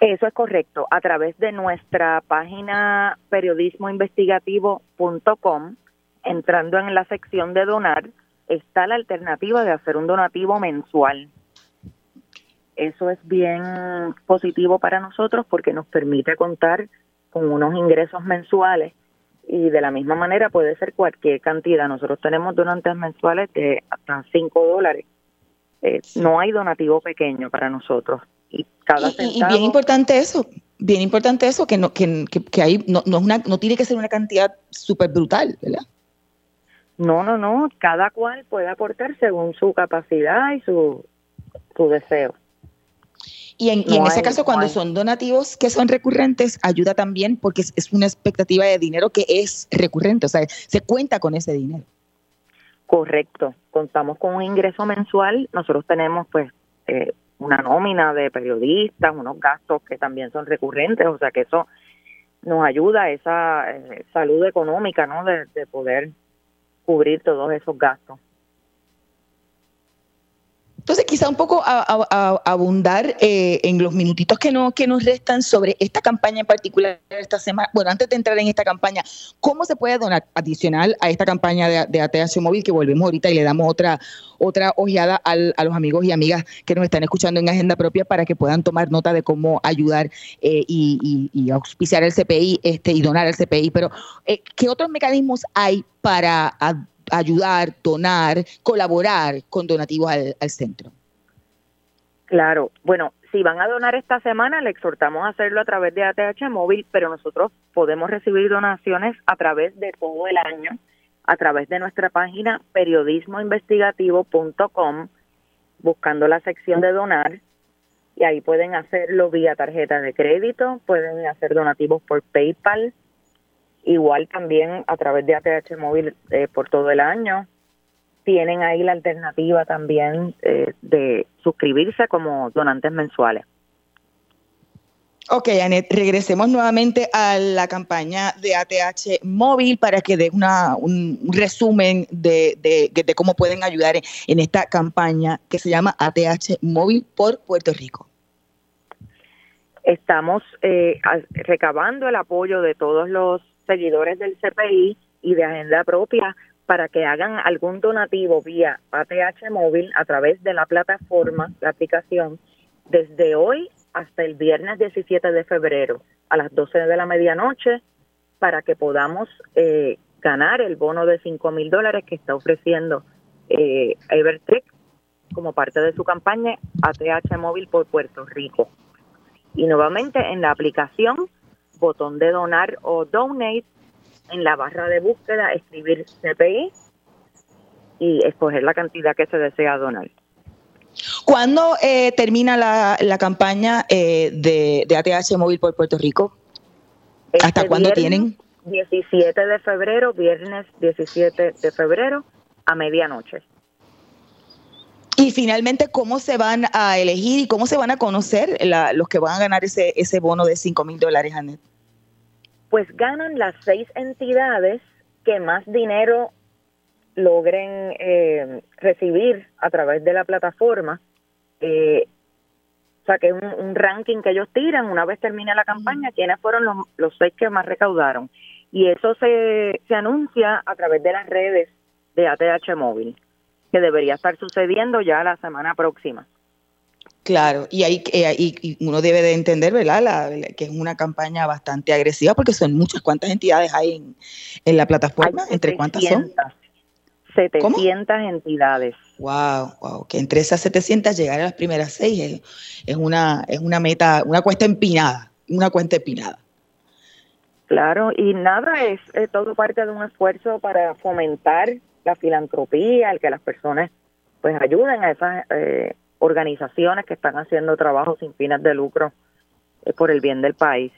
Eso es correcto. A través de nuestra página periodismoinvestigativo.com, entrando en la sección de donar, está la alternativa de hacer un donativo mensual. Eso es bien positivo para nosotros porque nos permite contar con unos ingresos mensuales y de la misma manera puede ser cualquier cantidad. Nosotros tenemos donantes mensuales de hasta 5 dólares. Eh, no hay donativo pequeño para nosotros. Y, cada y, bien importante eso, bien importante eso, que no, que, que, hay, no, no, una, no tiene que ser una cantidad súper brutal, ¿verdad? No, no, no, cada cual puede aportar según su capacidad y su, su deseo. Y en, ese caso, cuando son donativos que son recurrentes, ayuda también porque es, una expectativa de dinero que es recurrente, o sea, se cuenta con ese dinero. Correcto, contamos con un ingreso mensual, nosotros tenemos pues eh, una nómina de periodistas, unos gastos que también son recurrentes, o sea que eso nos ayuda a esa eh, salud económica, ¿no? de poder cubrir todos esos gastos. Entonces, quizá un poco abundar eh, en los minutitos que, no, que nos restan sobre esta campaña en particular esta semana. Bueno, antes de entrar en esta campaña, ¿cómo se puede donar adicional a esta campaña de, de Móvil que volvemos ahorita y le damos otra, otra ojeada a los amigos y amigas que nos están escuchando en Agenda Propia para que puedan tomar nota de cómo ayudar eh, y, auspiciar el CPI este, y donar al CPI? Pero, eh, ¿qué otros mecanismos hay para ayudar, donar, colaborar con donativos al, centro. Claro, bueno, si van a donar esta semana, le exhortamos a hacerlo a través de ATH Móvil, pero nosotros podemos recibir donaciones a través de todo el año, a través de nuestra página periodismoinvestigativo.com, buscando la sección de donar, y ahí pueden hacerlo vía tarjeta de crédito, pueden hacer donativos por PayPal, igual también a través de ATH Móvil eh, por todo el año. Tienen ahí la alternativa también eh, de suscribirse como donantes mensuales. Ok, Anet, regresemos nuevamente a la campaña de ATH Móvil para que dé una, un resumen de, de, cómo pueden ayudar en, esta campaña que se llama ATH Móvil por Puerto Rico. Estamos eh, recabando el apoyo de todos los seguidores del CPI y de Agenda Propia para que hagan algún donativo vía ATH móvil a través de la plataforma, la aplicación, desde hoy hasta el viernes 17 de febrero a las 12 de la medianoche para que podamos eh, ganar el bono de 5 mil dólares que está ofreciendo eh, Evertrek como parte de su campaña ATH móvil por Puerto Rico. Y nuevamente en la aplicación botón de donar o donate, en la barra de búsqueda escribir CPI y escoger la cantidad que se desea donar. ¿Cuándo eh, termina la, la campaña eh, de, de, ATH Móvil por Puerto Rico? ¿Hasta este cuándo tienen? 17 de febrero, viernes 17 de febrero a medianoche. Y finalmente, ¿cómo se van a elegir y cómo se van a conocer los que van a ganar ese, ese bono de 5 mil dólares, Anet? Pues ganan las seis entidades que más dinero logren eh, recibir a través de la plataforma. Eh, o sea, que es un, ranking que ellos tiran una vez termina la campaña, quiénes fueron los, los seis que más recaudaron. Y eso se, se anuncia a través de las redes de ATH Móvil, que debería estar sucediendo ya la semana próxima. Claro, y, hay, eh, uno debe de entender, ¿verdad?, que es una campaña bastante agresiva porque son muchas. ¿Cuántas entidades hay en, la plataforma? ¿Entre cuántas son? 700 entidades. Wow, wow, que entre esas 700 llegar a las primeras seis es, una, es una meta, una cuesta empinada, una cuenta empinada. Claro, y nada, es todo parte de un esfuerzo para fomentar la filantropía, el que las personas pues ayuden a esas eh, organizaciones que están haciendo trabajo sin fines de lucro eh, por el bien del país.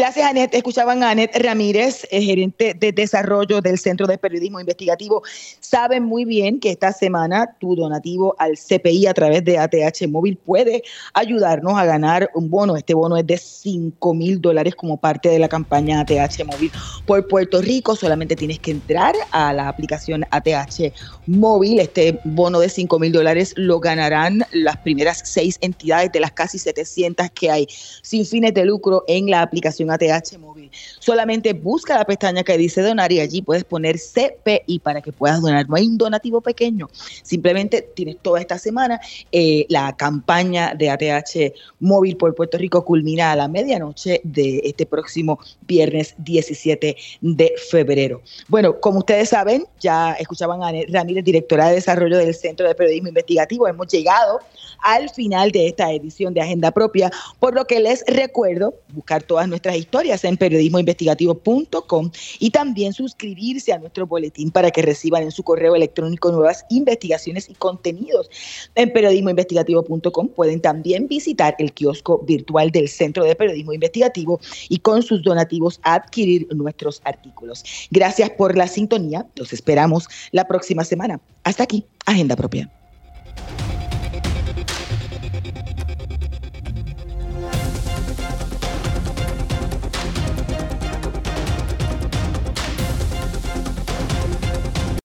Gracias, Anet. Escuchaban a Anet Ramírez, gerente de desarrollo del Centro de Periodismo Investigativo. Saben muy bien que esta semana tu donativo al CPI a través de ATH Móvil puede ayudarnos a ganar un bono. Este bono es de 5 mil dólares como parte de la campaña ATH Móvil por Puerto Rico. Solamente tienes que entrar a la aplicación ATH Móvil. Este bono de 5 mil dólares lo ganarán las primeras seis entidades de las casi 700 que hay sin fines de lucro en la aplicación ATH móvil. Solamente busca la pestaña que dice donar y allí puedes poner CPI para que puedas donar. No hay un donativo pequeño, simplemente tienes toda esta semana. Eh, la campaña de ATH móvil por Puerto Rico culmina a la medianoche de este próximo viernes 17 de febrero. Bueno, como ustedes saben, ya escuchaban a Ramírez, directora de desarrollo del Centro de Periodismo Investigativo. Hemos llegado al final de esta edición de Agenda Propia, por lo que les recuerdo buscar todas nuestras nuestras historias en periodismoinvestigativo.com y también suscribirse a nuestro boletín para que reciban en su correo electrónico nuevas investigaciones y contenidos. En periodismoinvestigativo.com pueden también visitar el kiosco virtual del Centro de Periodismo Investigativo y con sus donativos adquirir nuestros artículos. Gracias por la sintonía. Los esperamos la próxima semana. Hasta aquí, Agenda Propia.